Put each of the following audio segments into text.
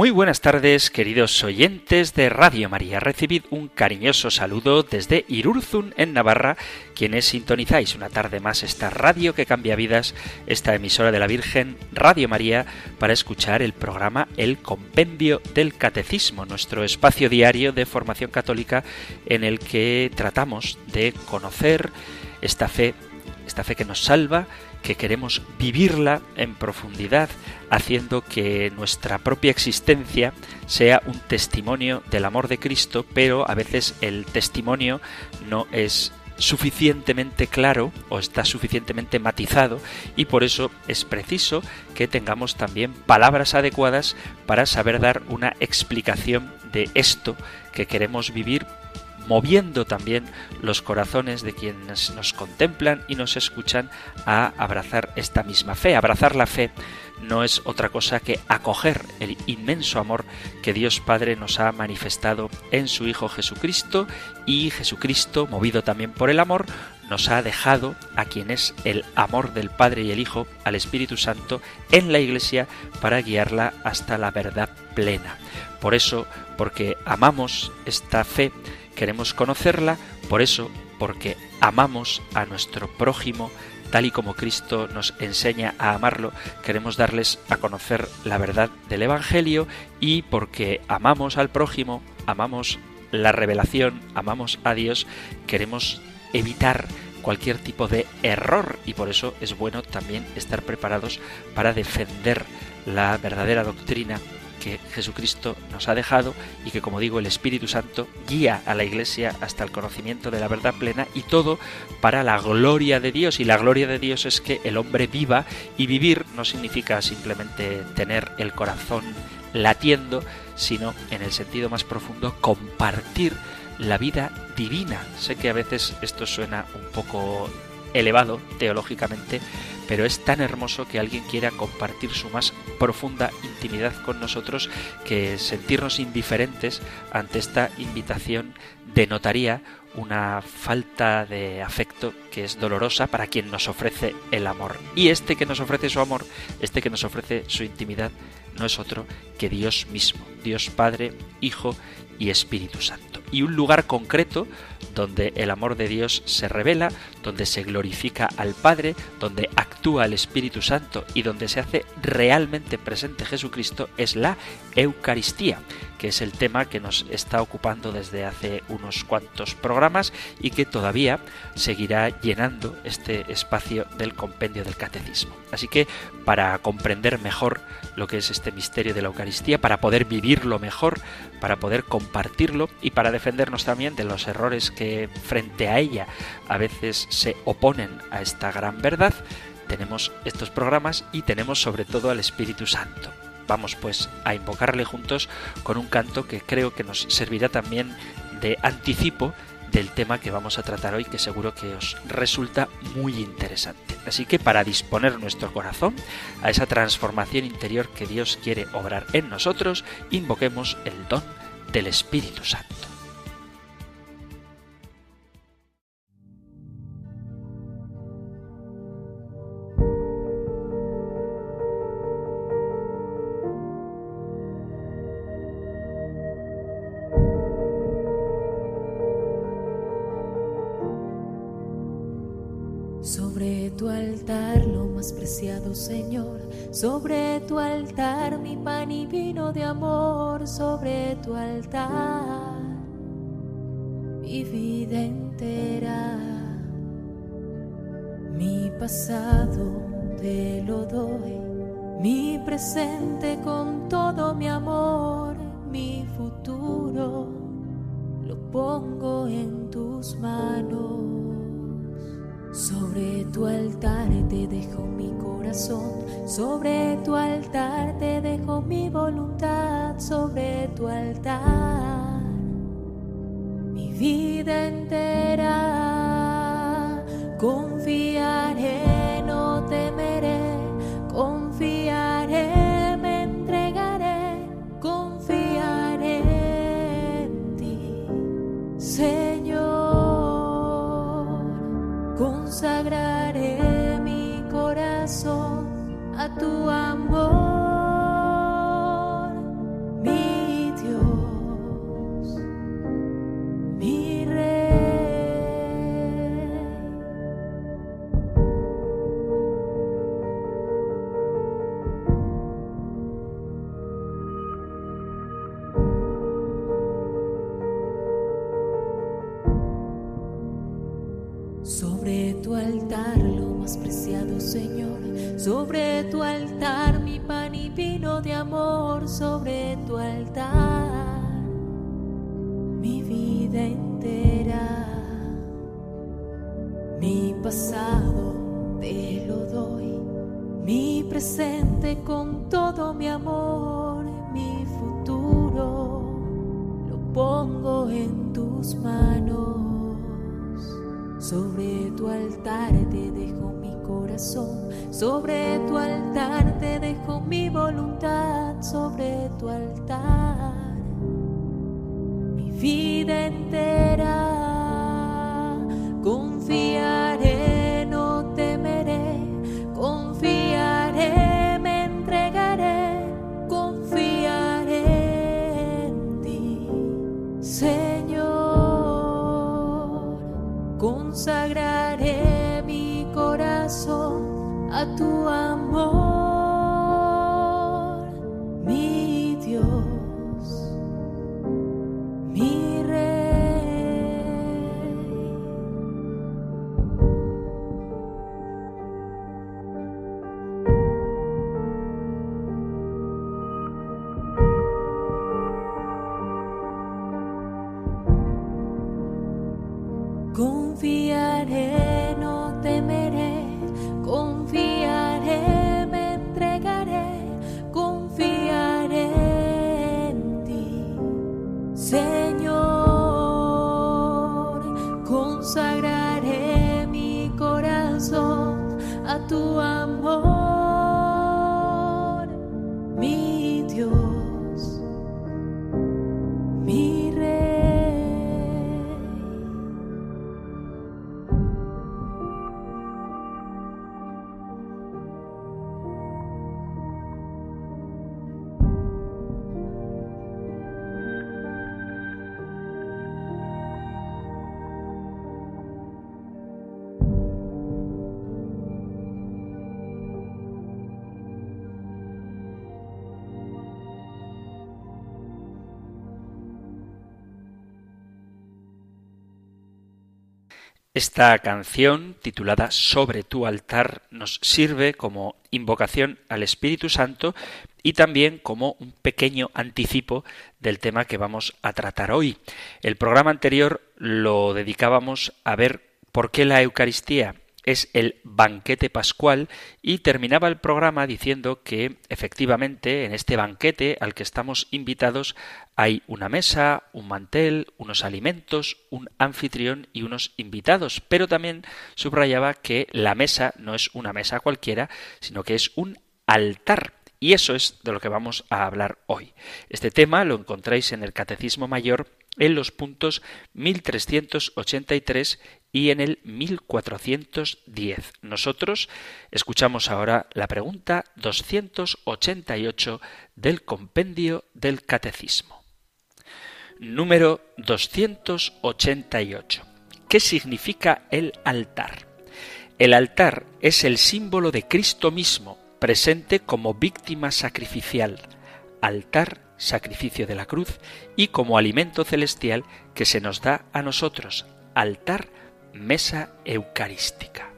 Muy buenas tardes, queridos oyentes de Radio María. Recibid un cariñoso saludo desde Irurzun, en Navarra, quienes sintonizáis una tarde más esta radio que cambia vidas, esta emisora de la Virgen, Radio María, para escuchar el programa El Compendio del Catecismo, nuestro espacio diario de formación católica en el que tratamos de conocer esta fe, esta fe que nos salva, que queremos vivirla en profundidad, haciendo que nuestra propia existencia sea un testimonio del amor de Cristo, pero a veces el testimonio no es suficientemente claro o está suficientemente matizado y por eso es preciso que tengamos también palabras adecuadas para saber dar una explicación de esto que queremos vivir moviendo también los corazones de quienes nos contemplan y nos escuchan a abrazar esta misma fe. Abrazar la fe no es otra cosa que acoger el inmenso amor que Dios Padre nos ha manifestado en su Hijo Jesucristo y Jesucristo, movido también por el amor, nos ha dejado a quien es el amor del Padre y el Hijo, al Espíritu Santo, en la Iglesia para guiarla hasta la verdad plena. Por eso, porque amamos esta fe, queremos conocerla, por eso, porque amamos a nuestro prójimo, tal y como Cristo nos enseña a amarlo, queremos darles a conocer la verdad del Evangelio y porque amamos al prójimo, amamos la revelación, amamos a Dios, queremos evitar cualquier tipo de error y por eso es bueno también estar preparados para defender la verdadera doctrina que Jesucristo nos ha dejado y que, como digo, el Espíritu Santo guía a la Iglesia hasta el conocimiento de la verdad plena y todo para la gloria de Dios. Y la gloria de Dios es que el hombre viva y vivir no significa simplemente tener el corazón latiendo, sino en el sentido más profundo compartir la vida divina. Sé que a veces esto suena un poco elevado teológicamente, pero es tan hermoso que alguien quiera compartir su más profunda intimidad con nosotros que sentirnos indiferentes ante esta invitación denotaría una falta de afecto que es dolorosa para quien nos ofrece el amor. Y este que nos ofrece su amor, este que nos ofrece su intimidad, no es otro que Dios mismo, Dios Padre, Hijo y Espíritu Santo. Y un lugar concreto donde el amor de Dios se revela, donde se glorifica al Padre, donde actúa el Espíritu Santo y donde se hace realmente presente Jesucristo es la Eucaristía, que es el tema que nos está ocupando desde hace unos cuantos programas y que todavía seguirá llenando este espacio del compendio del catecismo. Así que para comprender mejor lo que es este misterio de la Eucaristía, para poder vivirlo mejor, para poder compartirlo y para defendernos también de los errores que frente a ella a veces se oponen a esta gran verdad, tenemos estos programas y tenemos sobre todo al Espíritu Santo. Vamos pues a invocarle juntos con un canto que creo que nos servirá también de anticipo del tema que vamos a tratar hoy, que seguro que os resulta muy interesante. Así que para disponer nuestro corazón a esa transformación interior que Dios quiere obrar en nosotros, invoquemos el don del Espíritu Santo. Vino de amor, sobre tu altar mi vida entera, mi pasado te lo doy, mi presente con todo mi amor, mi futuro lo pongo en tus manos. Sobre tu altar te dejo mi corazón, sobre tu altar te dejo mi voluntad, sobre tu altar mi vida entera. Consagraré mi corazón a tu amor, Esta canción, titulada Sobre tu altar, nos sirve como invocación al Espíritu Santo y también como un pequeño anticipo del tema que vamos a tratar hoy. El programa anterior lo dedicábamos a ver por qué la Eucaristía es el banquete pascual y terminaba el programa diciendo que efectivamente en este banquete al que estamos invitados hay una mesa, un mantel, unos alimentos, un anfitrión y unos invitados, pero también subrayaba que la mesa no es una mesa cualquiera, sino que es un altar. Y eso es de lo que vamos a hablar hoy. Este tema lo encontráis en el Catecismo Mayor en los puntos 1383 y en el 1410. Nosotros escuchamos ahora la pregunta 288 del compendio del Catecismo. Número 288. ¿Qué significa el altar? El altar es el símbolo de Cristo mismo, presente como víctima sacrificial. Altar sacrificio de la cruz, y como alimento celestial que se nos da a nosotros, altar, mesa eucarística.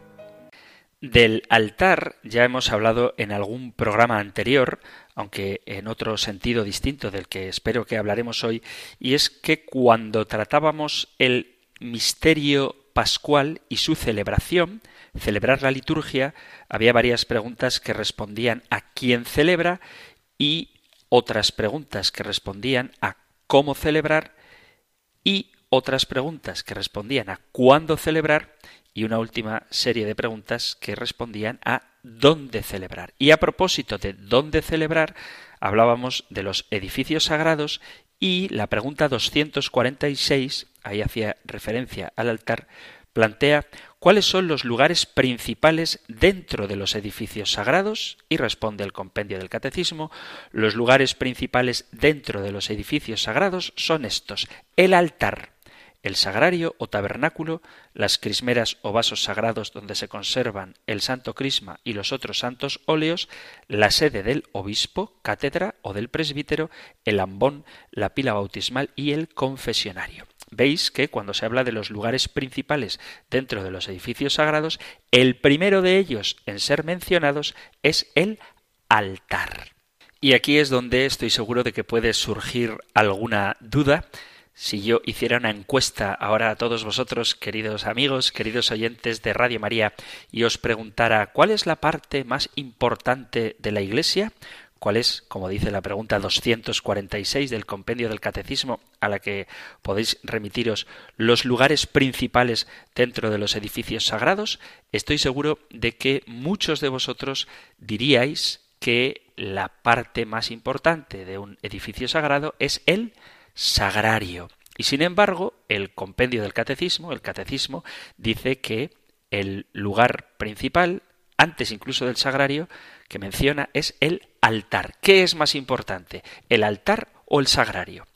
Del altar ya hemos hablado en algún programa anterior, aunque en otro sentido distinto del que espero que hablaremos hoy, y es que cuando tratábamos el misterio pascual y su celebración, celebrar la liturgia, había varias preguntas que respondían a quién celebra y otras preguntas que respondían a cómo celebrar y otras preguntas que respondían a cuándo celebrar y una última serie de preguntas que respondían a dónde celebrar. Y a propósito de dónde celebrar, hablábamos de los edificios sagrados y la pregunta 246, ahí hacía referencia al altar, plantea cuáles son los lugares principales dentro de los edificios sagrados y responde el compendio del catecismo, los lugares principales dentro de los edificios sagrados son estos, el altar, el sagrario o tabernáculo, las crismeras o vasos sagrados donde se conservan el santo crisma y los otros santos óleos, la sede del obispo, cátedra o del presbítero, el ambón, la pila bautismal y el confesionario. Veis que cuando se habla de los lugares principales dentro de los edificios sagrados, el primero de ellos en ser mencionados es el altar. Y aquí es donde estoy seguro de que puede surgir alguna duda. Si yo hiciera una encuesta ahora a todos vosotros, queridos amigos, queridos oyentes de Radio María, y os preguntara cuál es la parte más importante de la Iglesia, cuál es, como dice la pregunta 246 del compendio del Catecismo, a la que podéis remitiros los lugares principales dentro de los edificios sagrados, estoy seguro de que muchos de vosotros diríais que la parte más importante de un edificio sagrado es el sagrario. Y sin embargo, el compendio del catecismo, el catecismo, dice que el lugar principal, antes incluso del sagrario, que menciona es el altar. ¿Qué es más importante, el altar o el sagrario?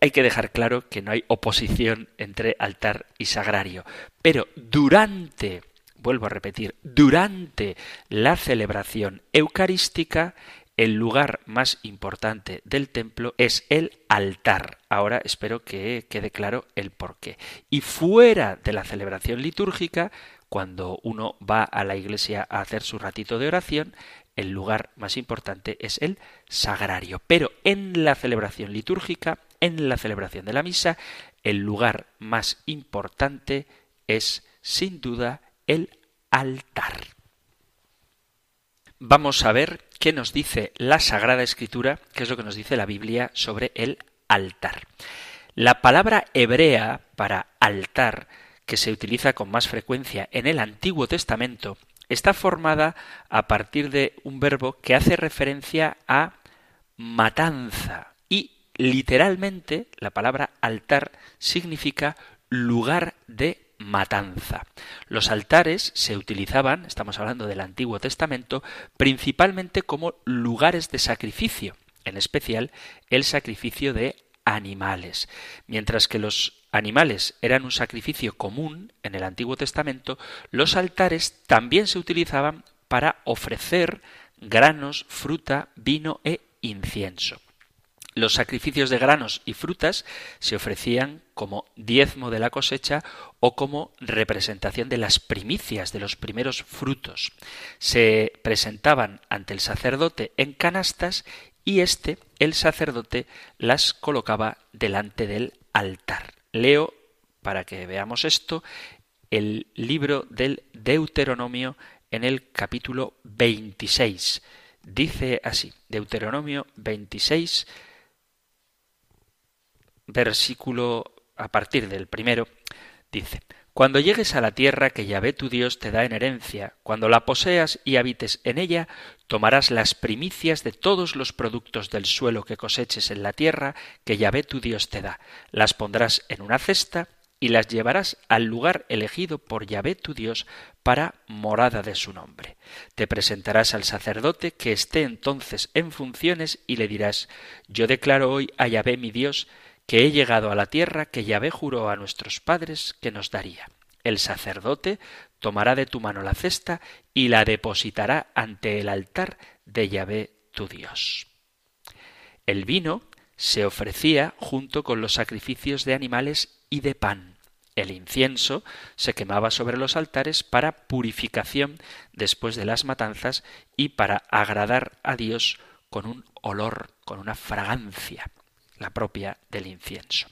Hay que dejar claro que no hay oposición entre altar y sagrario, pero durante, vuelvo a repetir, durante la celebración eucarística, el lugar más importante del templo es el altar. Ahora espero que quede claro el porqué. Y fuera de la celebración litúrgica, cuando uno va a la iglesia a hacer su ratito de oración, el lugar más importante es el sagrario. Pero en la celebración litúrgica, en la celebración de la misa, el lugar más importante es, sin duda, el altar. Vamos a ver qué nos dice la Sagrada Escritura, qué es lo que nos dice la Biblia sobre el altar. La palabra hebrea para altar, que se utiliza con más frecuencia en el Antiguo Testamento, está formada a partir de un verbo que hace referencia a matanza y literalmente la palabra altar significa lugar de matanza. Los altares se utilizaban, estamos hablando del Antiguo Testamento, principalmente como lugares de sacrificio, en especial el sacrificio de animales, mientras que los animales eran un sacrificio común en el Antiguo Testamento, los altares también se utilizaban para ofrecer granos, fruta, vino e incienso. Los sacrificios de granos y frutas se ofrecían como diezmo de la cosecha o como representación de las primicias de los primeros frutos. Se presentaban ante el sacerdote en canastas y éste, el sacerdote, las colocaba delante del altar. Leo, para que veamos esto, el libro del Deuteronomio en el capítulo 26. Dice así, Deuteronomio 26, versículo a partir del primero, dice, Cuando llegues a la tierra que Yahvé tu Dios te da en herencia, cuando la poseas y habites en ella, tomarás las primicias de todos los productos del suelo que coseches en la tierra que Yahvé tu Dios te da, las pondrás en una cesta y las llevarás al lugar elegido por Yahvé tu Dios para morada de su nombre. Te presentarás al sacerdote que esté entonces en funciones y le dirás Yo declaro hoy a Yahvé mi Dios que he llegado a la tierra que Yahvé juró a nuestros padres que nos daría. El sacerdote tomará de tu mano la cesta y la depositará ante el altar de Yahvé tu Dios. El vino se ofrecía junto con los sacrificios de animales y de pan. El incienso se quemaba sobre los altares para purificación después de las matanzas y para agradar a Dios con un olor, con una fragancia la propia del incienso.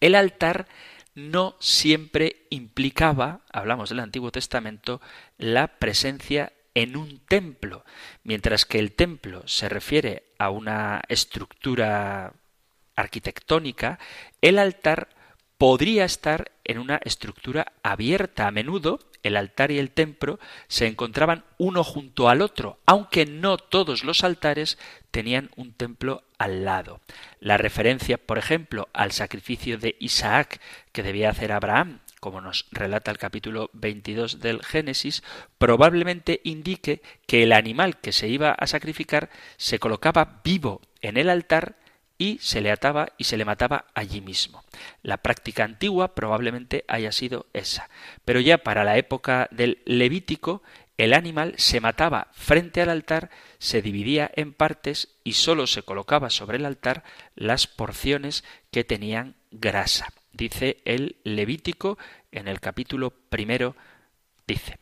El altar no siempre implicaba, hablamos del Antiguo Testamento, la presencia en un templo, mientras que el templo se refiere a una estructura arquitectónica, el altar podría estar en una estructura abierta. A menudo el altar y el templo se encontraban uno junto al otro, aunque no todos los altares tenían un templo al lado. La referencia, por ejemplo, al sacrificio de Isaac que debía hacer Abraham, como nos relata el capítulo 22 del Génesis, probablemente indique que el animal que se iba a sacrificar se colocaba vivo en el altar y se le ataba y se le mataba allí mismo. La práctica antigua probablemente haya sido esa. Pero ya para la época del Levítico, el animal se mataba frente al altar, se dividía en partes y sólo se colocaba sobre el altar las porciones que tenían grasa. dice el Levítico en el capítulo primero, dice,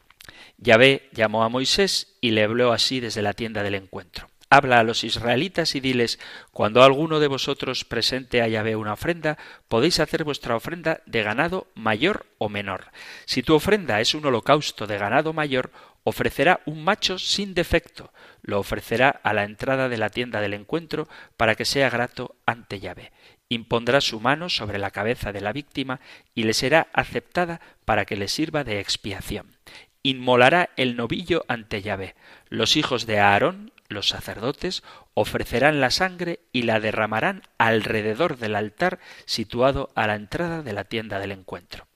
Yahvé llamó a Moisés y le habló así desde la tienda del encuentro. Habla a los israelitas y diles, cuando alguno de vosotros presente a Yahvé una ofrenda, podéis hacer vuestra ofrenda de ganado mayor o menor. Si tu ofrenda es un holocausto de ganado mayor, ofrecerá un macho sin defecto, lo ofrecerá a la entrada de la tienda del encuentro para que sea grato ante Yahvé. Impondrá su mano sobre la cabeza de la víctima y le será aceptada para que le sirva de expiación. Inmolará el novillo ante Yahvé. Los hijos de Aarón los sacerdotes ofrecerán la sangre y la derramarán alrededor del altar situado a la entrada de la tienda del encuentro.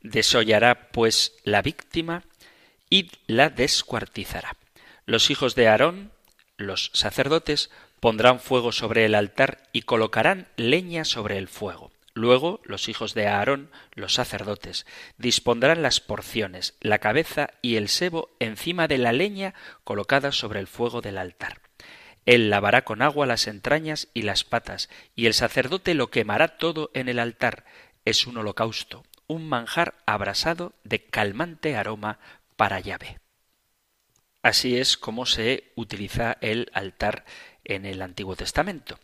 Desollará pues la víctima y la descuartizará. Los hijos de Aarón, los sacerdotes, pondrán fuego sobre el altar y colocarán leña sobre el fuego. Luego los hijos de Aarón, los sacerdotes, dispondrán las porciones, la cabeza y el sebo encima de la leña colocada sobre el fuego del altar. Él lavará con agua las entrañas y las patas, y el sacerdote lo quemará todo en el altar. Es un holocausto, un manjar abrasado de calmante aroma para llave. Así es como se utiliza el altar en el Antiguo Testamento.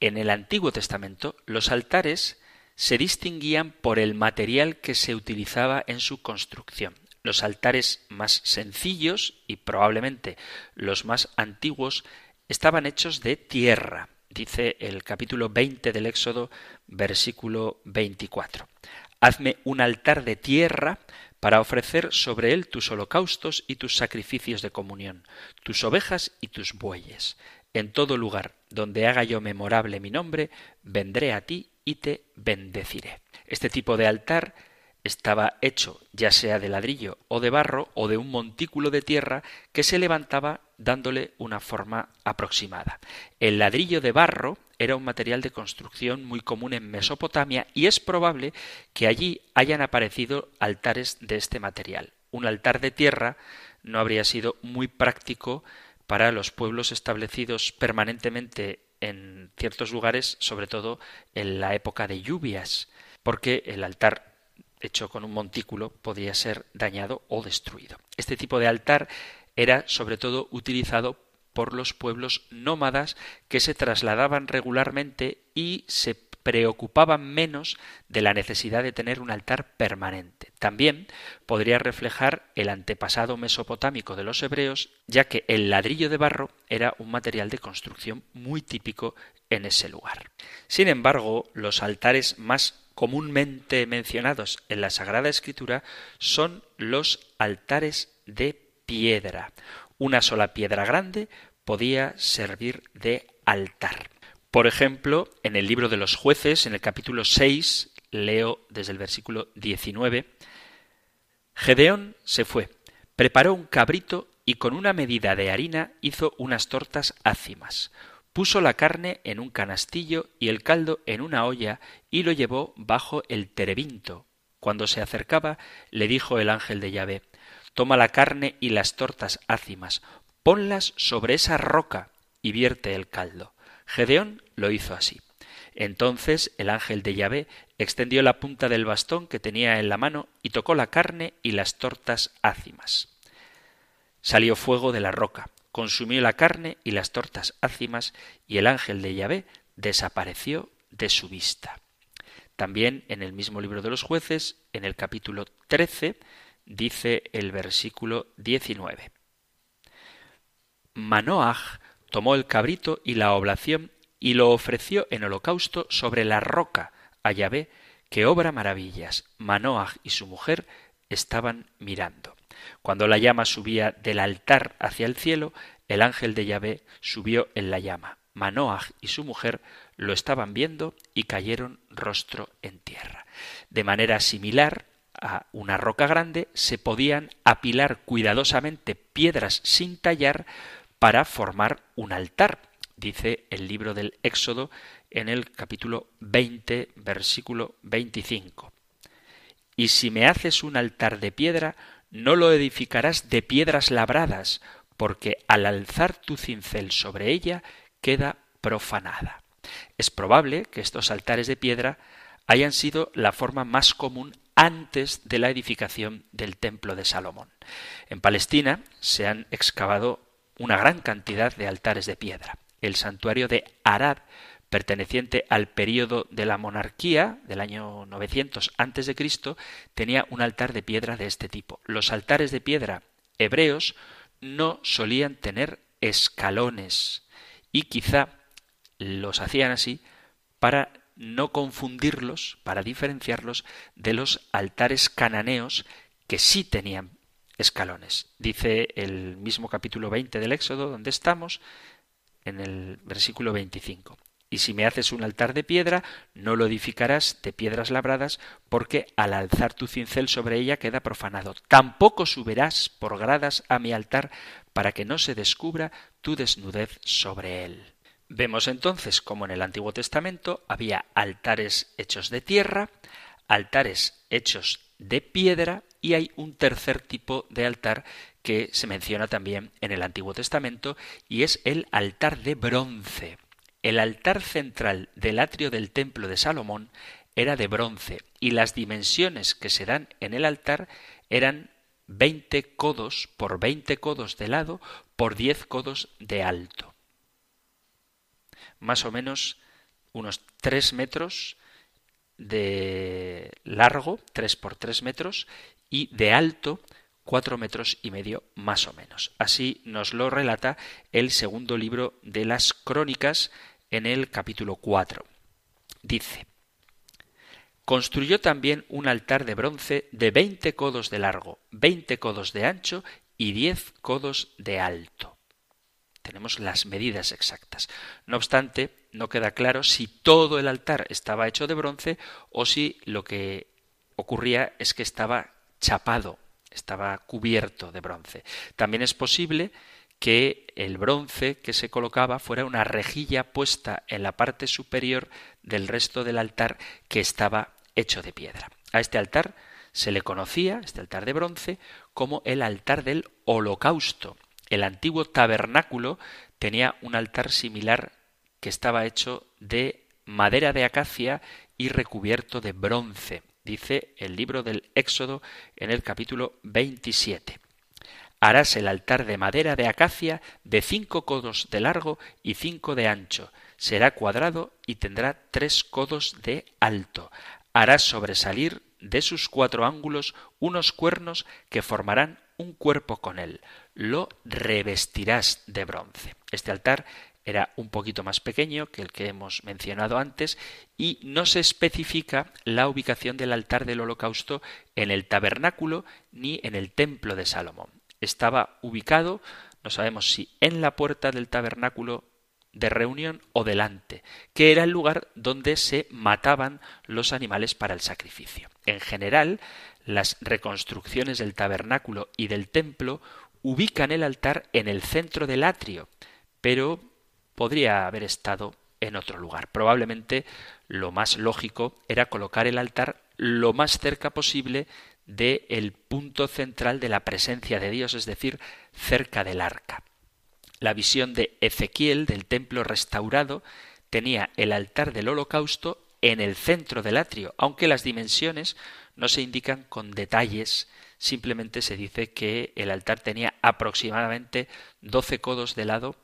En el Antiguo Testamento los altares se distinguían por el material que se utilizaba en su construcción. Los altares más sencillos y probablemente los más antiguos estaban hechos de tierra, dice el capítulo 20 del Éxodo, versículo 24. Hazme un altar de tierra para ofrecer sobre él tus holocaustos y tus sacrificios de comunión, tus ovejas y tus bueyes. En todo lugar donde haga yo memorable mi nombre, vendré a ti y te bendeciré. Este tipo de altar estaba hecho ya sea de ladrillo o de barro o de un montículo de tierra que se levantaba dándole una forma aproximada. El ladrillo de barro era un material de construcción muy común en Mesopotamia y es probable que allí hayan aparecido altares de este material. Un altar de tierra no habría sido muy práctico para los pueblos establecidos permanentemente en ciertos lugares, sobre todo en la época de lluvias, porque el altar hecho con un montículo podía ser dañado o destruido. Este tipo de altar era sobre todo utilizado por los pueblos nómadas que se trasladaban regularmente y se preocupaban menos de la necesidad de tener un altar permanente. También podría reflejar el antepasado mesopotámico de los hebreos, ya que el ladrillo de barro era un material de construcción muy típico en ese lugar. Sin embargo, los altares más comúnmente mencionados en la Sagrada Escritura son los altares de piedra. Una sola piedra grande podía servir de altar. Por ejemplo, en el libro de los jueces, en el capítulo 6, leo desde el versículo 19, Gedeón se fue, preparó un cabrito y con una medida de harina hizo unas tortas ácimas. Puso la carne en un canastillo y el caldo en una olla y lo llevó bajo el terebinto. Cuando se acercaba, le dijo el ángel de Yahvé, Toma la carne y las tortas ácimas, ponlas sobre esa roca y vierte el caldo. Gedeón lo hizo así. Entonces el ángel de Yahvé extendió la punta del bastón que tenía en la mano y tocó la carne y las tortas ácimas. Salió fuego de la roca, consumió la carne y las tortas ácimas, y el ángel de Yahvé desapareció de su vista. También en el mismo libro de los jueces, en el capítulo 13, dice el versículo 19. Manoach tomó el cabrito y la oblación y lo ofreció en holocausto sobre la roca a Yahvé, que obra maravillas. Manoach y su mujer estaban mirando. Cuando la llama subía del altar hacia el cielo, el ángel de Yahvé subió en la llama. Manoach y su mujer lo estaban viendo y cayeron rostro en tierra. De manera similar a una roca grande se podían apilar cuidadosamente piedras sin tallar para formar un altar, dice el libro del Éxodo en el capítulo 20, versículo 25. Y si me haces un altar de piedra, no lo edificarás de piedras labradas, porque al alzar tu cincel sobre ella queda profanada. Es probable que estos altares de piedra hayan sido la forma más común antes de la edificación del Templo de Salomón. En Palestina se han excavado una gran cantidad de altares de piedra. El santuario de Arad, perteneciente al período de la monarquía del año 900 a.C., tenía un altar de piedra de este tipo. Los altares de piedra hebreos no solían tener escalones y quizá los hacían así para no confundirlos, para diferenciarlos de los altares cananeos que sí tenían escalones. Dice el mismo capítulo 20 del Éxodo, donde estamos, en el versículo 25. Y si me haces un altar de piedra, no lo edificarás de piedras labradas, porque al alzar tu cincel sobre ella queda profanado. Tampoco subirás por gradas a mi altar, para que no se descubra tu desnudez sobre él. Vemos entonces como en el Antiguo Testamento había altares hechos de tierra, altares hechos de piedra y hay un tercer tipo de altar que se menciona también en el Antiguo Testamento y es el altar de bronce. El altar central del atrio del templo de Salomón era de bronce y las dimensiones que se dan en el altar eran 20 codos por 20 codos de lado por 10 codos de alto más o menos unos 3 metros de largo, 3 por 3 metros, y de alto, 4 metros y medio más o menos. Así nos lo relata el segundo libro de las crónicas en el capítulo 4. Dice, Construyó también un altar de bronce de 20 codos de largo, 20 codos de ancho y 10 codos de alto tenemos las medidas exactas. No obstante, no queda claro si todo el altar estaba hecho de bronce o si lo que ocurría es que estaba chapado, estaba cubierto de bronce. También es posible que el bronce que se colocaba fuera una rejilla puesta en la parte superior del resto del altar que estaba hecho de piedra. A este altar se le conocía, este altar de bronce, como el altar del holocausto, el antiguo tabernáculo tenía un altar similar que estaba hecho de madera de acacia y recubierto de bronce, dice el libro del Éxodo en el capítulo 27. Harás el altar de madera de acacia de cinco codos de largo y cinco de ancho. Será cuadrado y tendrá tres codos de alto. Harás sobresalir de sus cuatro ángulos unos cuernos que formarán un cuerpo con él lo revestirás de bronce. Este altar era un poquito más pequeño que el que hemos mencionado antes y no se especifica la ubicación del altar del holocausto en el tabernáculo ni en el templo de Salomón. Estaba ubicado, no sabemos si en la puerta del tabernáculo de reunión o delante, que era el lugar donde se mataban los animales para el sacrificio. En general, las reconstrucciones del tabernáculo y del templo ubican el altar en el centro del atrio, pero podría haber estado en otro lugar. Probablemente lo más lógico era colocar el altar lo más cerca posible del punto central de la presencia de Dios, es decir, cerca del arca. La visión de Ezequiel del templo restaurado tenía el altar del holocausto en el centro del atrio, aunque las dimensiones no se indican con detalles simplemente se dice que el altar tenía aproximadamente 12 codos de lado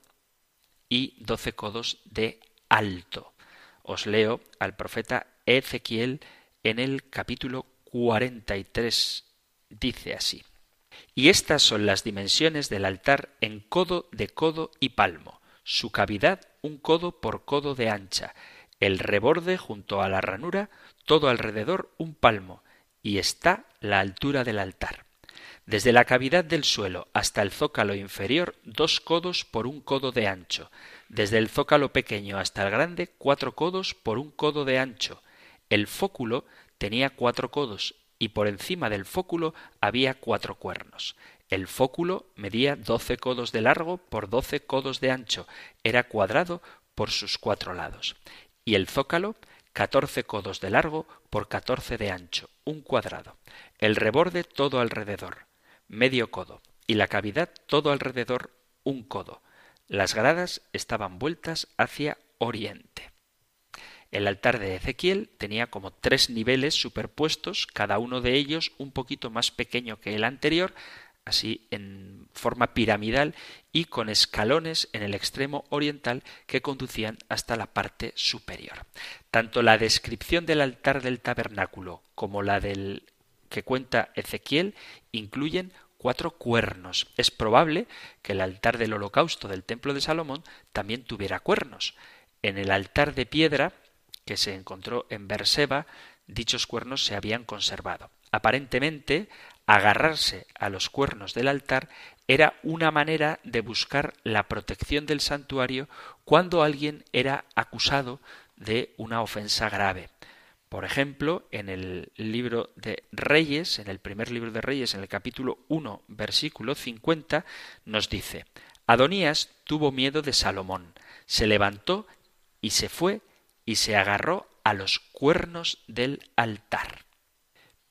y 12 codos de alto. Os leo al profeta Ezequiel en el capítulo 43. Dice así. Y estas son las dimensiones del altar en codo de codo y palmo, su cavidad un codo por codo de ancha, el reborde junto a la ranura, todo alrededor un palmo, y está la altura del altar. Desde la cavidad del suelo hasta el zócalo inferior, dos codos por un codo de ancho. Desde el zócalo pequeño hasta el grande, cuatro codos por un codo de ancho. El fóculo tenía cuatro codos y por encima del fóculo había cuatro cuernos. El fóculo medía doce codos de largo por doce codos de ancho. Era cuadrado por sus cuatro lados. Y el zócalo catorce codos de largo por catorce de ancho, un cuadrado, el reborde todo alrededor, medio codo, y la cavidad todo alrededor, un codo. Las gradas estaban vueltas hacia oriente. El altar de Ezequiel tenía como tres niveles superpuestos, cada uno de ellos un poquito más pequeño que el anterior, así en forma piramidal y con escalones en el extremo oriental que conducían hasta la parte superior. Tanto la descripción del altar del tabernáculo como la del que cuenta Ezequiel incluyen cuatro cuernos. Es probable que el altar del holocausto del templo de Salomón también tuviera cuernos. En el altar de piedra que se encontró en Berseba, dichos cuernos se habían conservado. Aparentemente, agarrarse a los cuernos del altar era una manera de buscar la protección del santuario cuando alguien era acusado de una ofensa grave. Por ejemplo, en el libro de Reyes, en el primer libro de Reyes, en el capítulo 1, versículo 50, nos dice, Adonías tuvo miedo de Salomón, se levantó y se fue y se agarró a los cuernos del altar.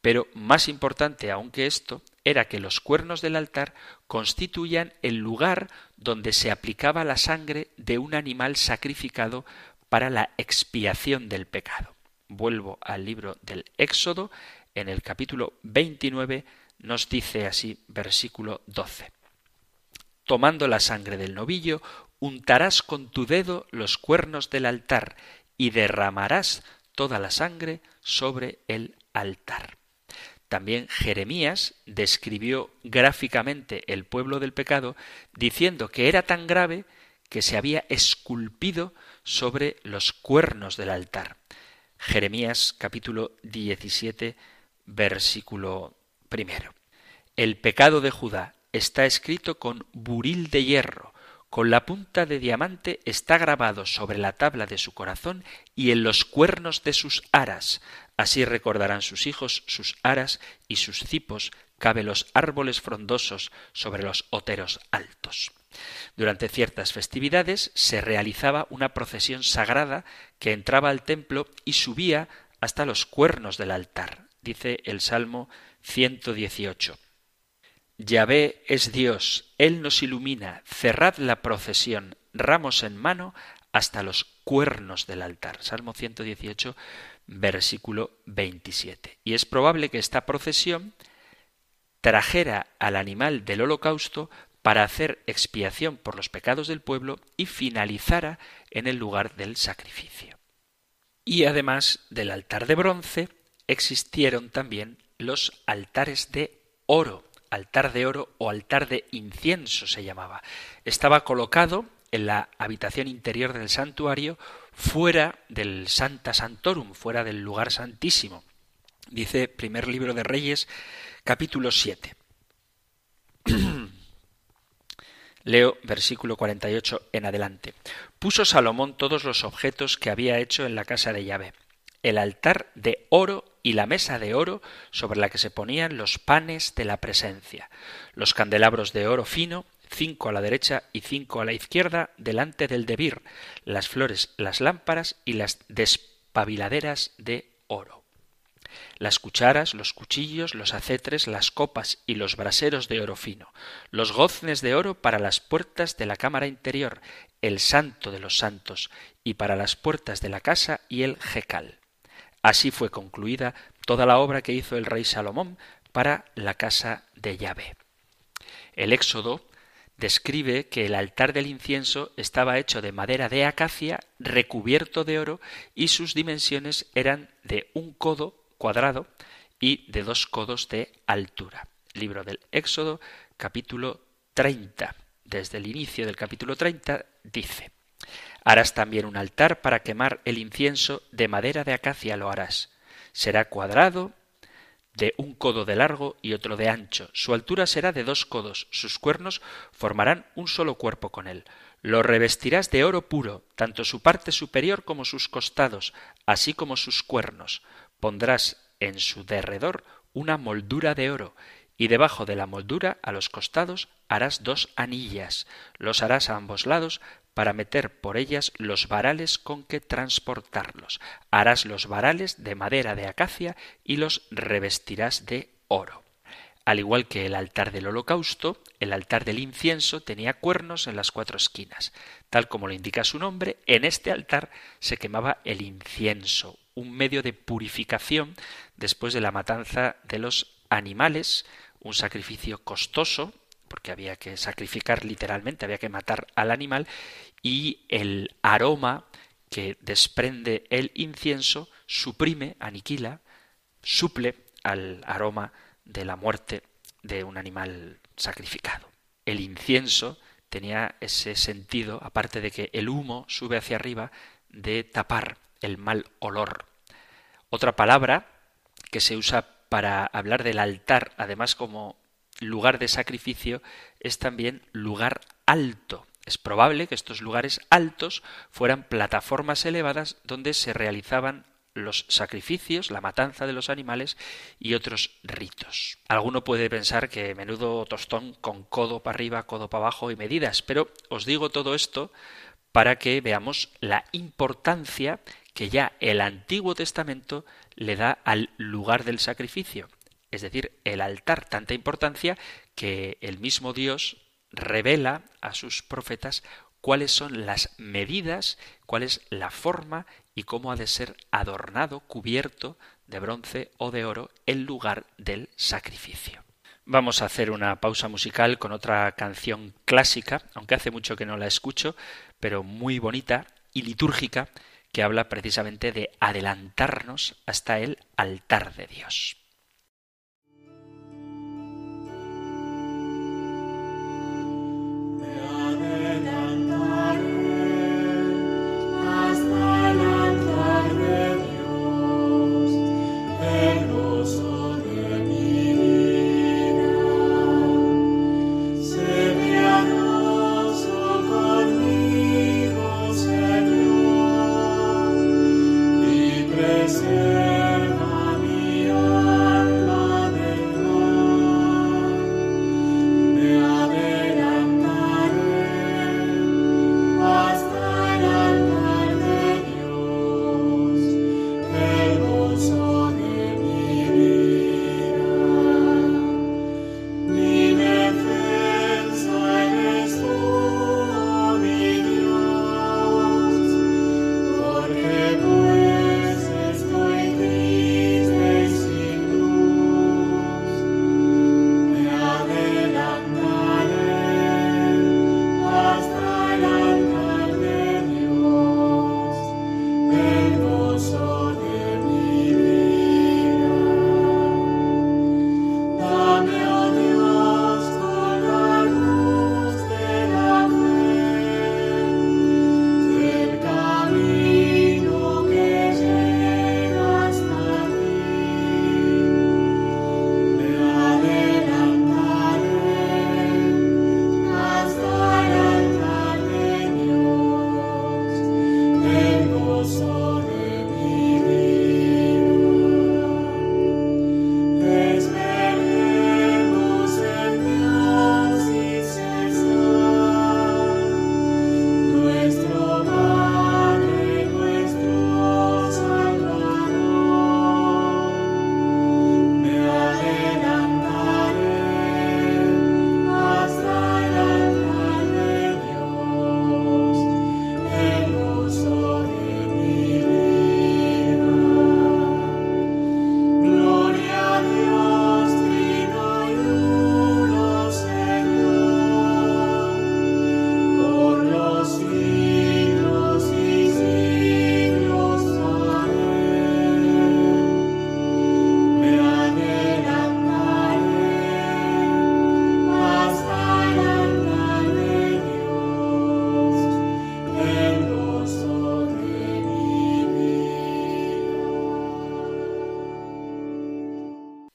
Pero más importante aún que esto era que los cuernos del altar constituían el lugar donde se aplicaba la sangre de un animal sacrificado para la expiación del pecado. Vuelvo al libro del Éxodo, en el capítulo 29 nos dice así, versículo 12. Tomando la sangre del novillo, untarás con tu dedo los cuernos del altar y derramarás toda la sangre sobre el altar. También Jeremías describió gráficamente el pueblo del pecado, diciendo que era tan grave que se había esculpido sobre los cuernos del altar. Jeremías capítulo 17 versículo primero. El pecado de Judá está escrito con buril de hierro, con la punta de diamante está grabado sobre la tabla de su corazón y en los cuernos de sus aras. Así recordarán sus hijos sus aras y sus cipos cabe los árboles frondosos sobre los oteros altos. Durante ciertas festividades se realizaba una procesión sagrada que entraba al templo y subía hasta los cuernos del altar. Dice el Salmo 118. Yahvé es Dios, Él nos ilumina, cerrad la procesión, ramos en mano, hasta los cuernos del altar. Salmo 118, versículo 27. Y es probable que esta procesión trajera al animal del holocausto para hacer expiación por los pecados del pueblo y finalizara en el lugar del sacrificio. Y además del altar de bronce, existieron también los altares de oro altar de oro o altar de incienso se llamaba. Estaba colocado en la habitación interior del santuario, fuera del Santa Santorum, fuera del lugar santísimo. Dice primer libro de Reyes, capítulo 7. Leo versículo 48 en adelante. Puso Salomón todos los objetos que había hecho en la casa de Yahvé el altar de oro y la mesa de oro sobre la que se ponían los panes de la presencia, los candelabros de oro fino, cinco a la derecha y cinco a la izquierda, delante del debir, las flores, las lámparas y las despabiladeras de oro. Las cucharas, los cuchillos, los acetres, las copas y los braseros de oro fino, los goznes de oro para las puertas de la cámara interior, el santo de los santos, y para las puertas de la casa y el jecal Así fue concluida toda la obra que hizo el rey Salomón para la casa de Yahvé. El Éxodo describe que el altar del incienso estaba hecho de madera de acacia recubierto de oro y sus dimensiones eran de un codo cuadrado y de dos codos de altura. Libro del Éxodo, capítulo 30. Desde el inicio del capítulo 30 dice Harás también un altar para quemar el incienso de madera de acacia lo harás. Será cuadrado, de un codo de largo y otro de ancho. Su altura será de dos codos. Sus cuernos formarán un solo cuerpo con él. Lo revestirás de oro puro, tanto su parte superior como sus costados, así como sus cuernos. Pondrás en su derredor una moldura de oro, y debajo de la moldura, a los costados, harás dos anillas. Los harás a ambos lados para meter por ellas los varales con que transportarlos. Harás los varales de madera de acacia y los revestirás de oro. Al igual que el altar del holocausto, el altar del incienso tenía cuernos en las cuatro esquinas. Tal como lo indica su nombre, en este altar se quemaba el incienso, un medio de purificación después de la matanza de los animales, un sacrificio costoso, porque había que sacrificar literalmente, había que matar al animal, y el aroma que desprende el incienso suprime, aniquila, suple al aroma de la muerte de un animal sacrificado. El incienso tenía ese sentido, aparte de que el humo sube hacia arriba, de tapar el mal olor. Otra palabra que se usa para hablar del altar, además como lugar de sacrificio, es también lugar alto. Es probable que estos lugares altos fueran plataformas elevadas donde se realizaban los sacrificios, la matanza de los animales y otros ritos. Alguno puede pensar que menudo tostón con codo para arriba, codo para abajo y medidas, pero os digo todo esto para que veamos la importancia que ya el Antiguo Testamento le da al lugar del sacrificio, es decir, el altar, tanta importancia que el mismo Dios revela a sus profetas cuáles son las medidas, cuál es la forma y cómo ha de ser adornado, cubierto de bronce o de oro el lugar del sacrificio. Vamos a hacer una pausa musical con otra canción clásica, aunque hace mucho que no la escucho, pero muy bonita y litúrgica, que habla precisamente de adelantarnos hasta el altar de Dios.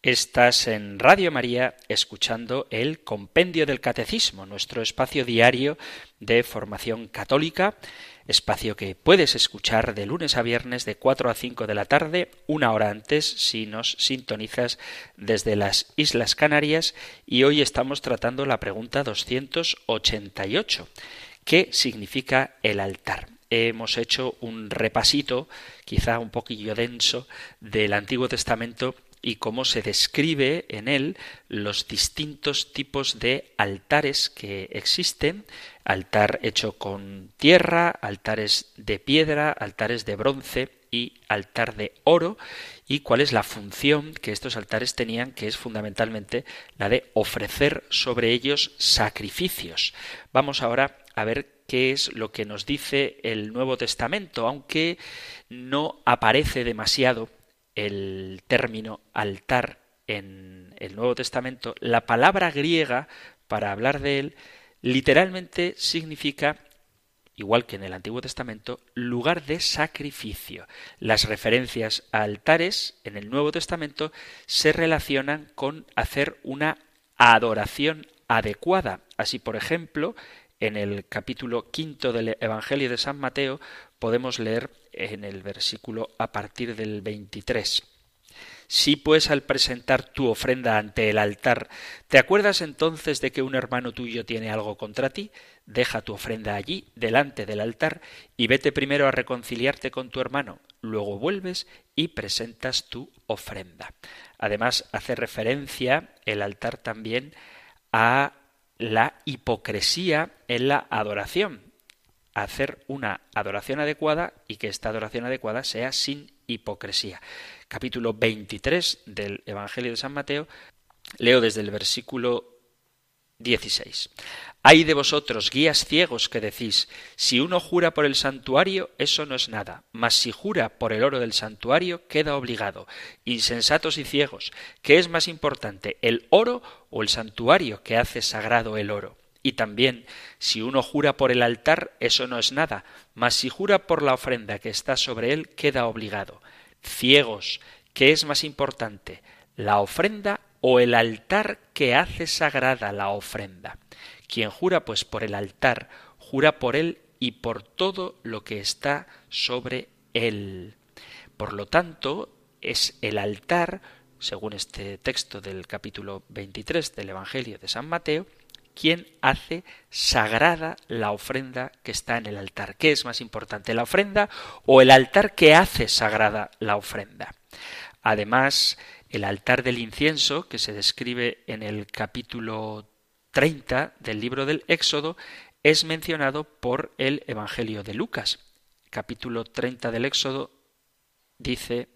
Estás en Radio María escuchando el Compendio del Catecismo, nuestro espacio diario de formación católica, espacio que puedes escuchar de lunes a viernes de 4 a 5 de la tarde, una hora antes si nos sintonizas desde las Islas Canarias y hoy estamos tratando la pregunta 288. ¿Qué significa el altar? hemos hecho un repasito, quizá un poquillo denso, del Antiguo Testamento y cómo se describe en él los distintos tipos de altares que existen, altar hecho con tierra, altares de piedra, altares de bronce y altar de oro, y cuál es la función que estos altares tenían, que es fundamentalmente la de ofrecer sobre ellos sacrificios. Vamos ahora a ver qué es lo que nos dice el Nuevo Testamento, aunque no aparece demasiado el término altar en el Nuevo Testamento, la palabra griega para hablar de él literalmente significa igual que en el Antiguo Testamento, lugar de sacrificio. Las referencias a altares en el Nuevo Testamento se relacionan con hacer una adoración adecuada. Así, por ejemplo, en el capítulo quinto del Evangelio de San Mateo podemos leer en el versículo a partir del 23. Si pues al presentar tu ofrenda ante el altar, ¿te acuerdas entonces de que un hermano tuyo tiene algo contra ti? Deja tu ofrenda allí, delante del altar, y vete primero a reconciliarte con tu hermano, luego vuelves y presentas tu ofrenda. Además, hace referencia el altar también a la hipocresía en la adoración hacer una adoración adecuada y que esta adoración adecuada sea sin hipocresía. Capítulo 23 del Evangelio de San Mateo, leo desde el versículo 16. Hay de vosotros, guías ciegos, que decís, si uno jura por el santuario, eso no es nada, mas si jura por el oro del santuario, queda obligado. Insensatos y ciegos, ¿qué es más importante, el oro o el santuario que hace sagrado el oro? Y también, si uno jura por el altar, eso no es nada, mas si jura por la ofrenda que está sobre él, queda obligado. Ciegos, ¿qué es más importante, la ofrenda o el altar que hace sagrada la ofrenda? Quien jura pues por el altar, jura por él y por todo lo que está sobre él. Por lo tanto, es el altar, según este texto del capítulo 23 del Evangelio de San Mateo, quien hace sagrada la ofrenda que está en el altar. ¿Qué es más importante, la ofrenda o el altar que hace sagrada la ofrenda? Además, el altar del incienso, que se describe en el capítulo 30 del libro del Éxodo, es mencionado por el Evangelio de Lucas. Capítulo 30 del Éxodo dice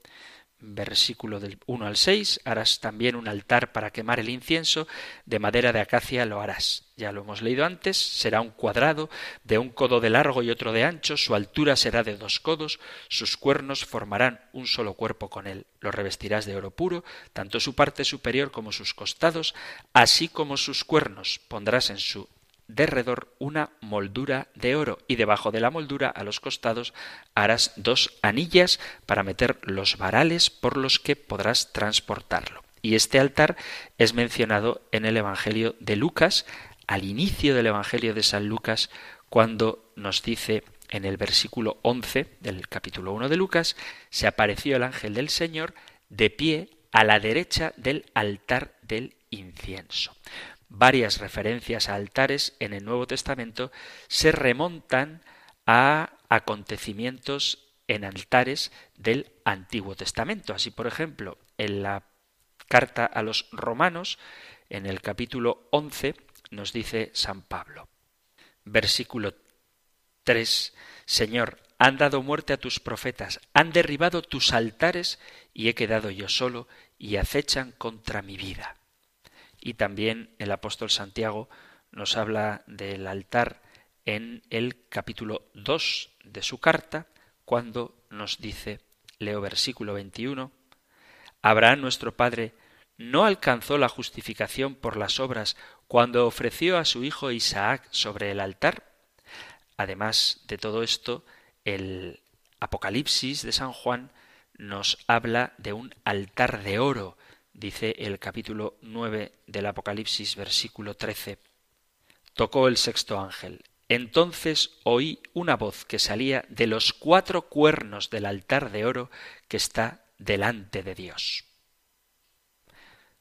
versículo del 1 al 6, harás también un altar para quemar el incienso, de madera de acacia lo harás. Ya lo hemos leído antes, será un cuadrado de un codo de largo y otro de ancho, su altura será de dos codos, sus cuernos formarán un solo cuerpo con él. Lo revestirás de oro puro, tanto su parte superior como sus costados, así como sus cuernos. Pondrás en su derredor una moldura de oro y debajo de la moldura a los costados harás dos anillas para meter los varales por los que podrás transportarlo. Y este altar es mencionado en el Evangelio de Lucas, al inicio del Evangelio de San Lucas, cuando nos dice en el versículo 11 del capítulo 1 de Lucas, se apareció el ángel del Señor de pie a la derecha del altar del incienso varias referencias a altares en el Nuevo Testamento se remontan a acontecimientos en altares del Antiguo Testamento. Así, por ejemplo, en la carta a los romanos, en el capítulo 11, nos dice San Pablo. Versículo 3. Señor, han dado muerte a tus profetas, han derribado tus altares y he quedado yo solo y acechan contra mi vida. Y también el apóstol Santiago nos habla del altar en el capítulo 2 de su carta, cuando nos dice, leo versículo 21, Abraham nuestro Padre no alcanzó la justificación por las obras cuando ofreció a su hijo Isaac sobre el altar. Además de todo esto, el Apocalipsis de San Juan nos habla de un altar de oro dice el capítulo 9 del Apocalipsis, versículo 13. Tocó el sexto ángel. Entonces oí una voz que salía de los cuatro cuernos del altar de oro que está delante de Dios.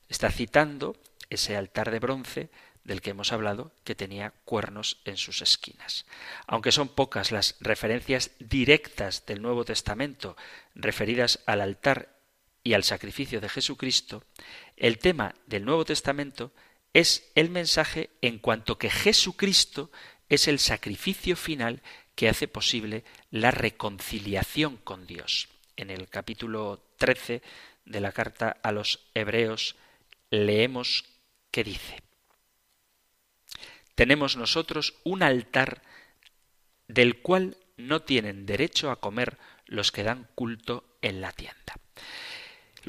Está citando ese altar de bronce del que hemos hablado, que tenía cuernos en sus esquinas. Aunque son pocas las referencias directas del Nuevo Testamento referidas al altar y al sacrificio de Jesucristo, el tema del Nuevo Testamento es el mensaje en cuanto que Jesucristo es el sacrificio final que hace posible la reconciliación con Dios. En el capítulo 13 de la carta a los Hebreos leemos que dice, tenemos nosotros un altar del cual no tienen derecho a comer los que dan culto en la tienda.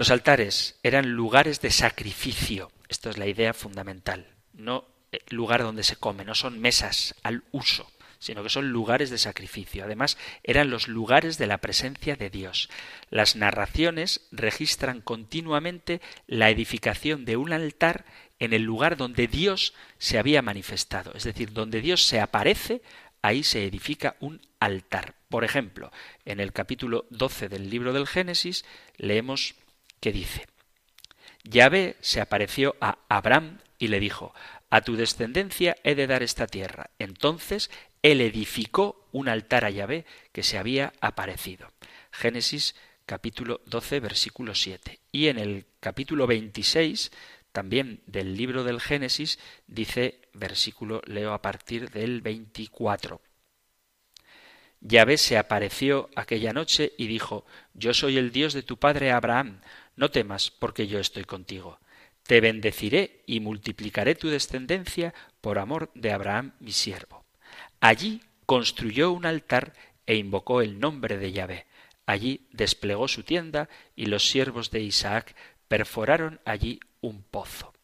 Los altares eran lugares de sacrificio. Esto es la idea fundamental. No eh, lugar donde se come, no son mesas al uso, sino que son lugares de sacrificio. Además, eran los lugares de la presencia de Dios. Las narraciones registran continuamente la edificación de un altar en el lugar donde Dios se había manifestado, es decir, donde Dios se aparece, ahí se edifica un altar. Por ejemplo, en el capítulo 12 del libro del Génesis leemos que dice, Yahvé se apareció a Abraham y le dijo, a tu descendencia he de dar esta tierra. Entonces él edificó un altar a Yahvé que se había aparecido. Génesis capítulo 12 versículo 7. Y en el capítulo 26 también del libro del Génesis dice versículo leo a partir del 24. Yahvé se apareció aquella noche y dijo, Yo soy el Dios de tu padre Abraham, no temas, porque yo estoy contigo. Te bendeciré y multiplicaré tu descendencia por amor de Abraham mi siervo. Allí construyó un altar e invocó el nombre de Yahvé. Allí desplegó su tienda y los siervos de Isaac perforaron allí un pozo.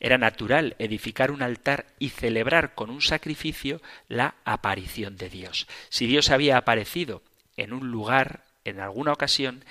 Era natural edificar un altar y celebrar con un sacrificio la aparición de Dios. Si Dios había aparecido en un lugar, en alguna ocasión,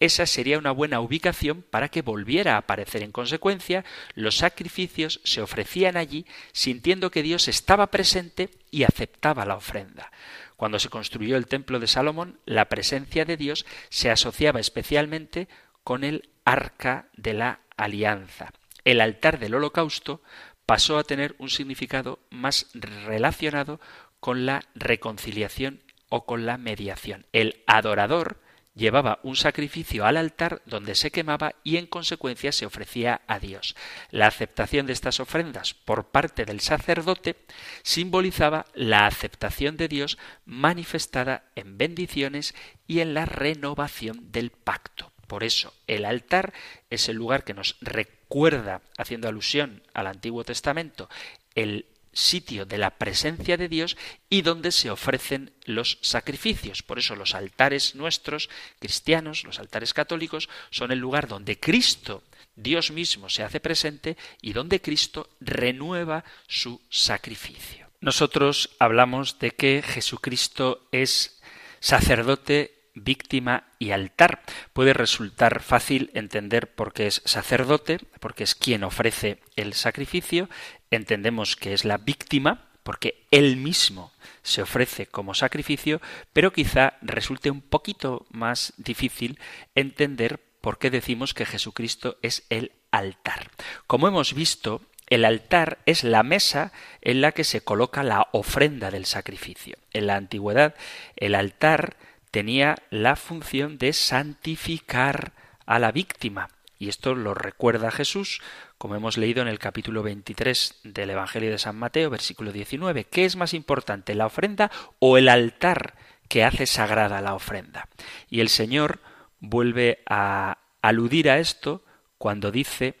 esa sería una buena ubicación para que volviera a aparecer. En consecuencia, los sacrificios se ofrecían allí sintiendo que Dios estaba presente y aceptaba la ofrenda. Cuando se construyó el templo de Salomón, la presencia de Dios se asociaba especialmente con el arca de la alianza. El altar del holocausto pasó a tener un significado más relacionado con la reconciliación o con la mediación. El adorador llevaba un sacrificio al altar donde se quemaba y en consecuencia se ofrecía a Dios. La aceptación de estas ofrendas por parte del sacerdote simbolizaba la aceptación de Dios manifestada en bendiciones y en la renovación del pacto. Por eso el altar es el lugar que nos recuerda, haciendo alusión al Antiguo Testamento, el sitio de la presencia de Dios y donde se ofrecen los sacrificios. Por eso los altares nuestros, cristianos, los altares católicos, son el lugar donde Cristo, Dios mismo, se hace presente y donde Cristo renueva su sacrificio. Nosotros hablamos de que Jesucristo es sacerdote víctima y altar. Puede resultar fácil entender por qué es sacerdote, porque es quien ofrece el sacrificio, entendemos que es la víctima, porque él mismo se ofrece como sacrificio, pero quizá resulte un poquito más difícil entender por qué decimos que Jesucristo es el altar. Como hemos visto, el altar es la mesa en la que se coloca la ofrenda del sacrificio. En la antigüedad, el altar tenía la función de santificar a la víctima. Y esto lo recuerda Jesús, como hemos leído en el capítulo 23 del Evangelio de San Mateo, versículo 19. ¿Qué es más importante, la ofrenda o el altar que hace sagrada la ofrenda? Y el Señor vuelve a aludir a esto cuando dice,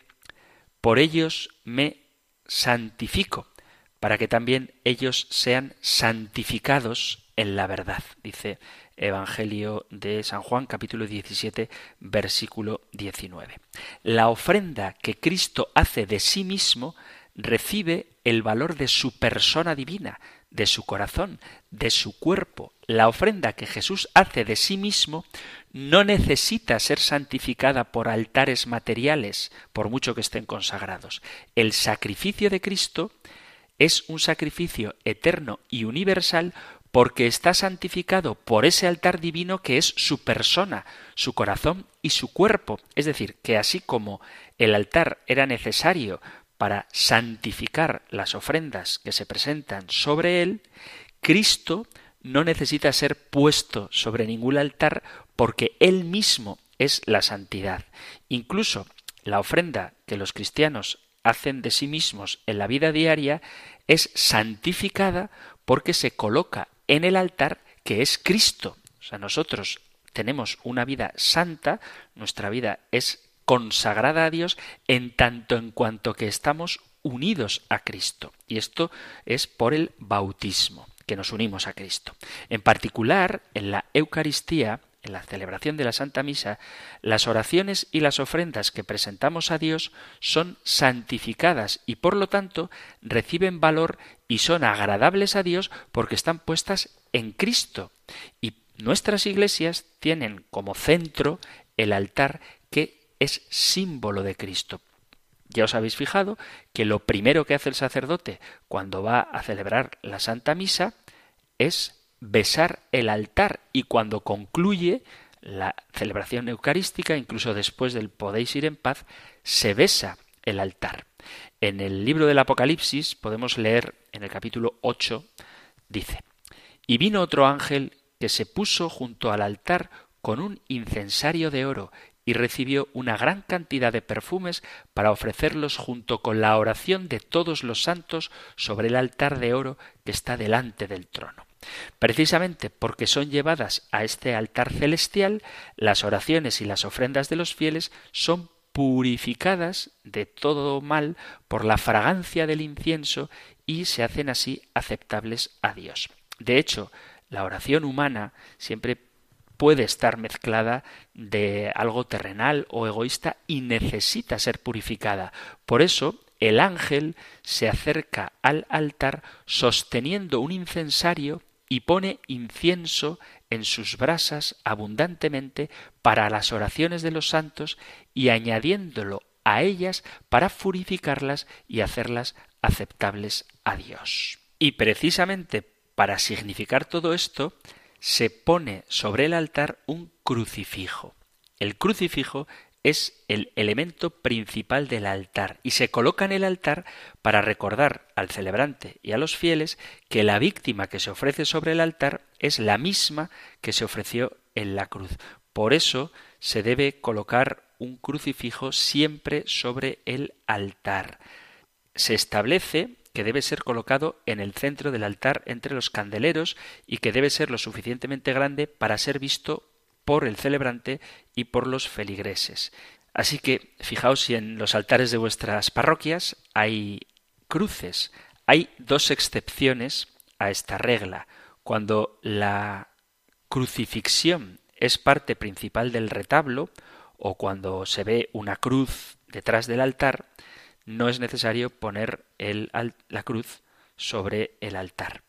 por ellos me santifico, para que también ellos sean santificados en la verdad, dice Evangelio de San Juan capítulo 17 versículo 19. La ofrenda que Cristo hace de sí mismo recibe el valor de su persona divina, de su corazón, de su cuerpo. La ofrenda que Jesús hace de sí mismo no necesita ser santificada por altares materiales, por mucho que estén consagrados. El sacrificio de Cristo es un sacrificio eterno y universal porque está santificado por ese altar divino que es su persona, su corazón y su cuerpo. Es decir, que así como el altar era necesario para santificar las ofrendas que se presentan sobre él, Cristo no necesita ser puesto sobre ningún altar porque él mismo es la santidad. Incluso la ofrenda que los cristianos hacen de sí mismos en la vida diaria es santificada porque se coloca en el altar que es Cristo. O sea, nosotros tenemos una vida santa, nuestra vida es consagrada a Dios en tanto en cuanto que estamos unidos a Cristo. Y esto es por el bautismo, que nos unimos a Cristo. En particular, en la Eucaristía, en la celebración de la Santa Misa, las oraciones y las ofrendas que presentamos a Dios son santificadas y por lo tanto reciben valor y son agradables a Dios porque están puestas en Cristo. Y nuestras iglesias tienen como centro el altar que es símbolo de Cristo. Ya os habéis fijado que lo primero que hace el sacerdote cuando va a celebrar la Santa Misa es besar el altar y cuando concluye la celebración eucarística, incluso después del podéis ir en paz, se besa el altar. En el libro del Apocalipsis podemos leer en el capítulo 8, dice, Y vino otro ángel que se puso junto al altar con un incensario de oro y recibió una gran cantidad de perfumes para ofrecerlos junto con la oración de todos los santos sobre el altar de oro que está delante del trono. Precisamente porque son llevadas a este altar celestial, las oraciones y las ofrendas de los fieles son purificadas de todo mal por la fragancia del incienso y se hacen así aceptables a Dios. De hecho, la oración humana siempre puede estar mezclada de algo terrenal o egoísta y necesita ser purificada. Por eso, el ángel se acerca al altar sosteniendo un incensario y pone incienso en sus brasas abundantemente para las oraciones de los santos y añadiéndolo a ellas para purificarlas y hacerlas aceptables a Dios. Y precisamente para significar todo esto, se pone sobre el altar un crucifijo. El crucifijo es el elemento principal del altar y se coloca en el altar para recordar al celebrante y a los fieles que la víctima que se ofrece sobre el altar es la misma que se ofreció en la cruz. Por eso se debe colocar un crucifijo siempre sobre el altar. Se establece que debe ser colocado en el centro del altar entre los candeleros y que debe ser lo suficientemente grande para ser visto por el celebrante y por los feligreses. Así que fijaos si en los altares de vuestras parroquias hay cruces. Hay dos excepciones a esta regla. Cuando la crucifixión es parte principal del retablo o cuando se ve una cruz detrás del altar, no es necesario poner el, la cruz sobre el altar.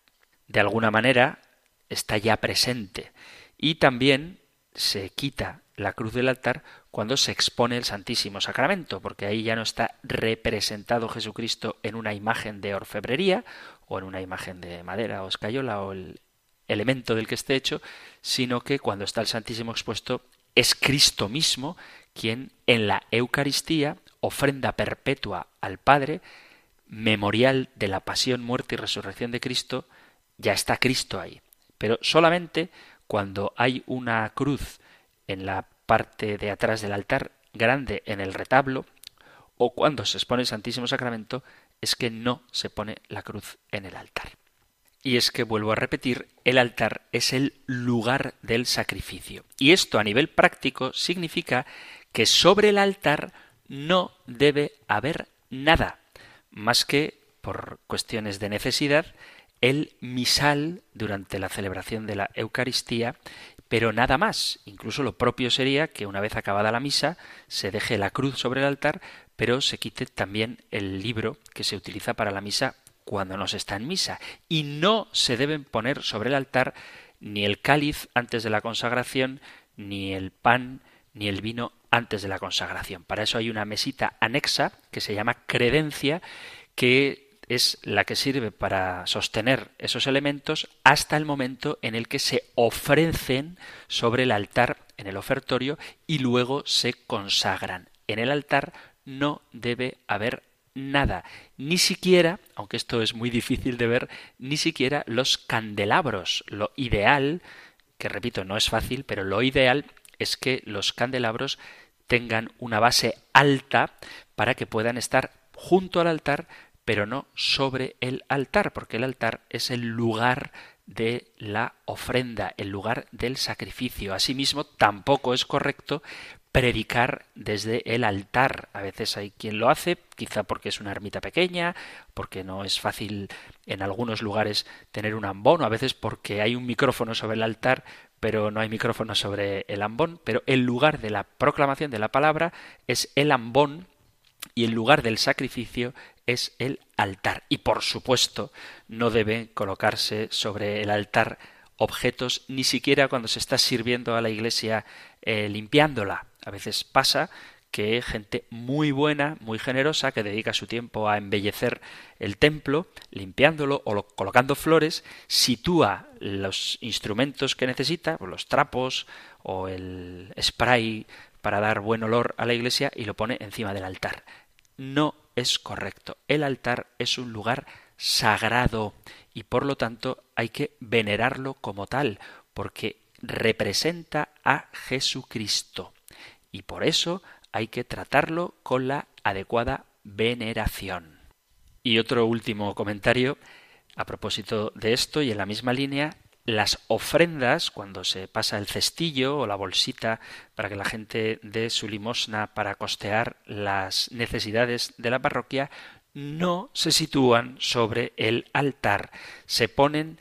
De alguna manera está ya presente. Y también se quita la cruz del altar cuando se expone el Santísimo Sacramento, porque ahí ya no está representado Jesucristo en una imagen de orfebrería o en una imagen de madera o escayola o el elemento del que esté hecho, sino que cuando está el Santísimo expuesto es Cristo mismo quien en la Eucaristía, ofrenda perpetua al Padre, memorial de la pasión, muerte y resurrección de Cristo, ya está Cristo ahí. Pero solamente cuando hay una cruz en la parte de atrás del altar, grande en el retablo, o cuando se expone el Santísimo Sacramento, es que no se pone la cruz en el altar. Y es que, vuelvo a repetir, el altar es el lugar del sacrificio. Y esto a nivel práctico significa que sobre el altar no debe haber nada, más que, por cuestiones de necesidad, el misal durante la celebración de la Eucaristía, pero nada más. Incluso lo propio sería que una vez acabada la misa se deje la cruz sobre el altar, pero se quite también el libro que se utiliza para la misa cuando no se está en misa. Y no se deben poner sobre el altar ni el cáliz antes de la consagración, ni el pan, ni el vino antes de la consagración. Para eso hay una mesita anexa que se llama credencia que es la que sirve para sostener esos elementos hasta el momento en el que se ofrecen sobre el altar en el ofertorio y luego se consagran. En el altar no debe haber nada, ni siquiera, aunque esto es muy difícil de ver, ni siquiera los candelabros. Lo ideal, que repito, no es fácil, pero lo ideal es que los candelabros tengan una base alta para que puedan estar junto al altar, pero no sobre el altar, porque el altar es el lugar de la ofrenda, el lugar del sacrificio. Asimismo, tampoco es correcto predicar desde el altar. A veces hay quien lo hace, quizá porque es una ermita pequeña, porque no es fácil en algunos lugares tener un ambón, o a veces porque hay un micrófono sobre el altar, pero no hay micrófono sobre el ambón. Pero el lugar de la proclamación de la palabra es el ambón y el lugar del sacrificio es el altar. Y por supuesto, no debe colocarse sobre el altar objetos ni siquiera cuando se está sirviendo a la iglesia eh, limpiándola. A veces pasa que gente muy buena, muy generosa, que dedica su tiempo a embellecer el templo, limpiándolo o colocando flores, sitúa los instrumentos que necesita, los trapos o el spray para dar buen olor a la iglesia y lo pone encima del altar. No es correcto. El altar es un lugar sagrado y por lo tanto hay que venerarlo como tal, porque representa a Jesucristo. Y por eso hay que tratarlo con la adecuada veneración. Y otro último comentario a propósito de esto y en la misma línea las ofrendas, cuando se pasa el cestillo o la bolsita para que la gente dé su limosna para costear las necesidades de la parroquia, no se sitúan sobre el altar, se ponen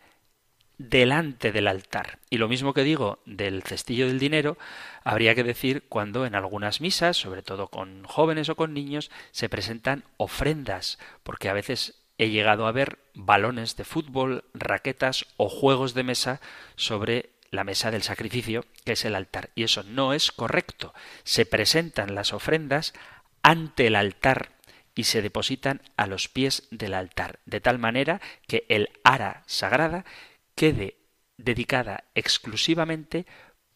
delante del altar. Y lo mismo que digo del cestillo del dinero, habría que decir cuando en algunas misas, sobre todo con jóvenes o con niños, se presentan ofrendas, porque a veces he llegado a ver balones de fútbol, raquetas o juegos de mesa sobre la mesa del sacrificio, que es el altar. Y eso no es correcto. Se presentan las ofrendas ante el altar y se depositan a los pies del altar, de tal manera que el ara sagrada quede dedicada exclusivamente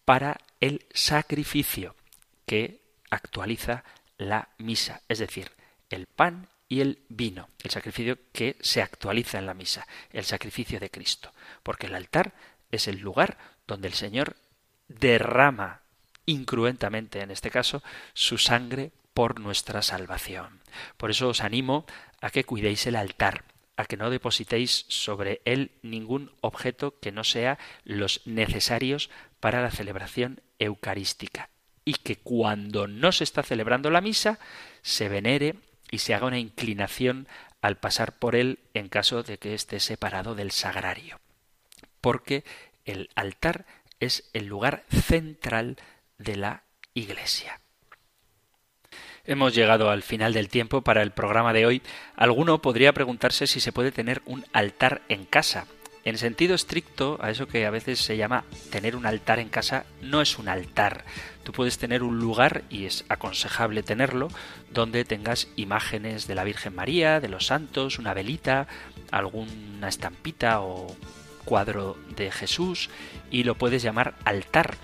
para el sacrificio que actualiza la misa, es decir, el pan y el vino, el sacrificio que se actualiza en la misa, el sacrificio de Cristo, porque el altar es el lugar donde el Señor derrama incruentamente, en este caso, su sangre por nuestra salvación. Por eso os animo a que cuidéis el altar, a que no depositéis sobre él ningún objeto que no sea los necesarios para la celebración eucarística, y que cuando no se está celebrando la misa se venere y se haga una inclinación al pasar por él en caso de que esté separado del sagrario. Porque el altar es el lugar central de la Iglesia. Hemos llegado al final del tiempo para el programa de hoy. Alguno podría preguntarse si se puede tener un altar en casa. En sentido estricto, a eso que a veces se llama tener un altar en casa, no es un altar. Tú puedes tener un lugar, y es aconsejable tenerlo, donde tengas imágenes de la Virgen María, de los santos, una velita, alguna estampita o cuadro de Jesús, y lo puedes llamar altar.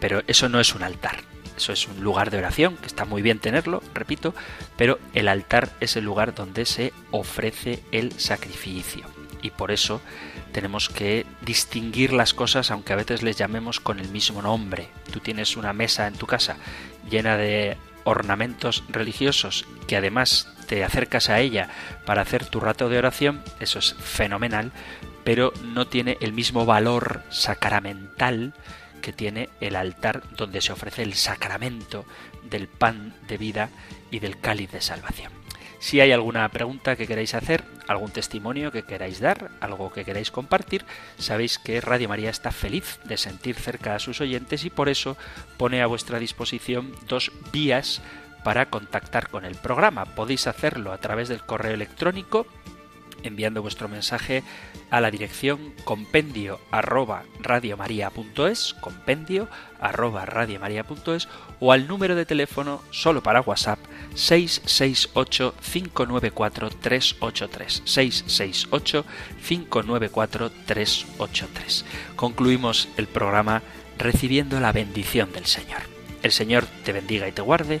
Pero eso no es un altar. Eso es un lugar de oración, que está muy bien tenerlo, repito, pero el altar es el lugar donde se ofrece el sacrificio. Y por eso tenemos que distinguir las cosas aunque a veces les llamemos con el mismo nombre. Tú tienes una mesa en tu casa llena de ornamentos religiosos que además te acercas a ella para hacer tu rato de oración, eso es fenomenal, pero no tiene el mismo valor sacramental que tiene el altar donde se ofrece el sacramento del pan de vida y del cáliz de salvación. Si hay alguna pregunta que queráis hacer, algún testimonio que queráis dar, algo que queráis compartir, sabéis que Radio María está feliz de sentir cerca a sus oyentes y por eso pone a vuestra disposición dos vías para contactar con el programa. Podéis hacerlo a través del correo electrónico enviando vuestro mensaje a la dirección compendio arroba radiomaria.es, compendio arroba o al número de teléfono solo para WhatsApp 668 594 383 668 594 383. Concluimos el programa recibiendo la bendición del Señor. El Señor te bendiga y te guarde,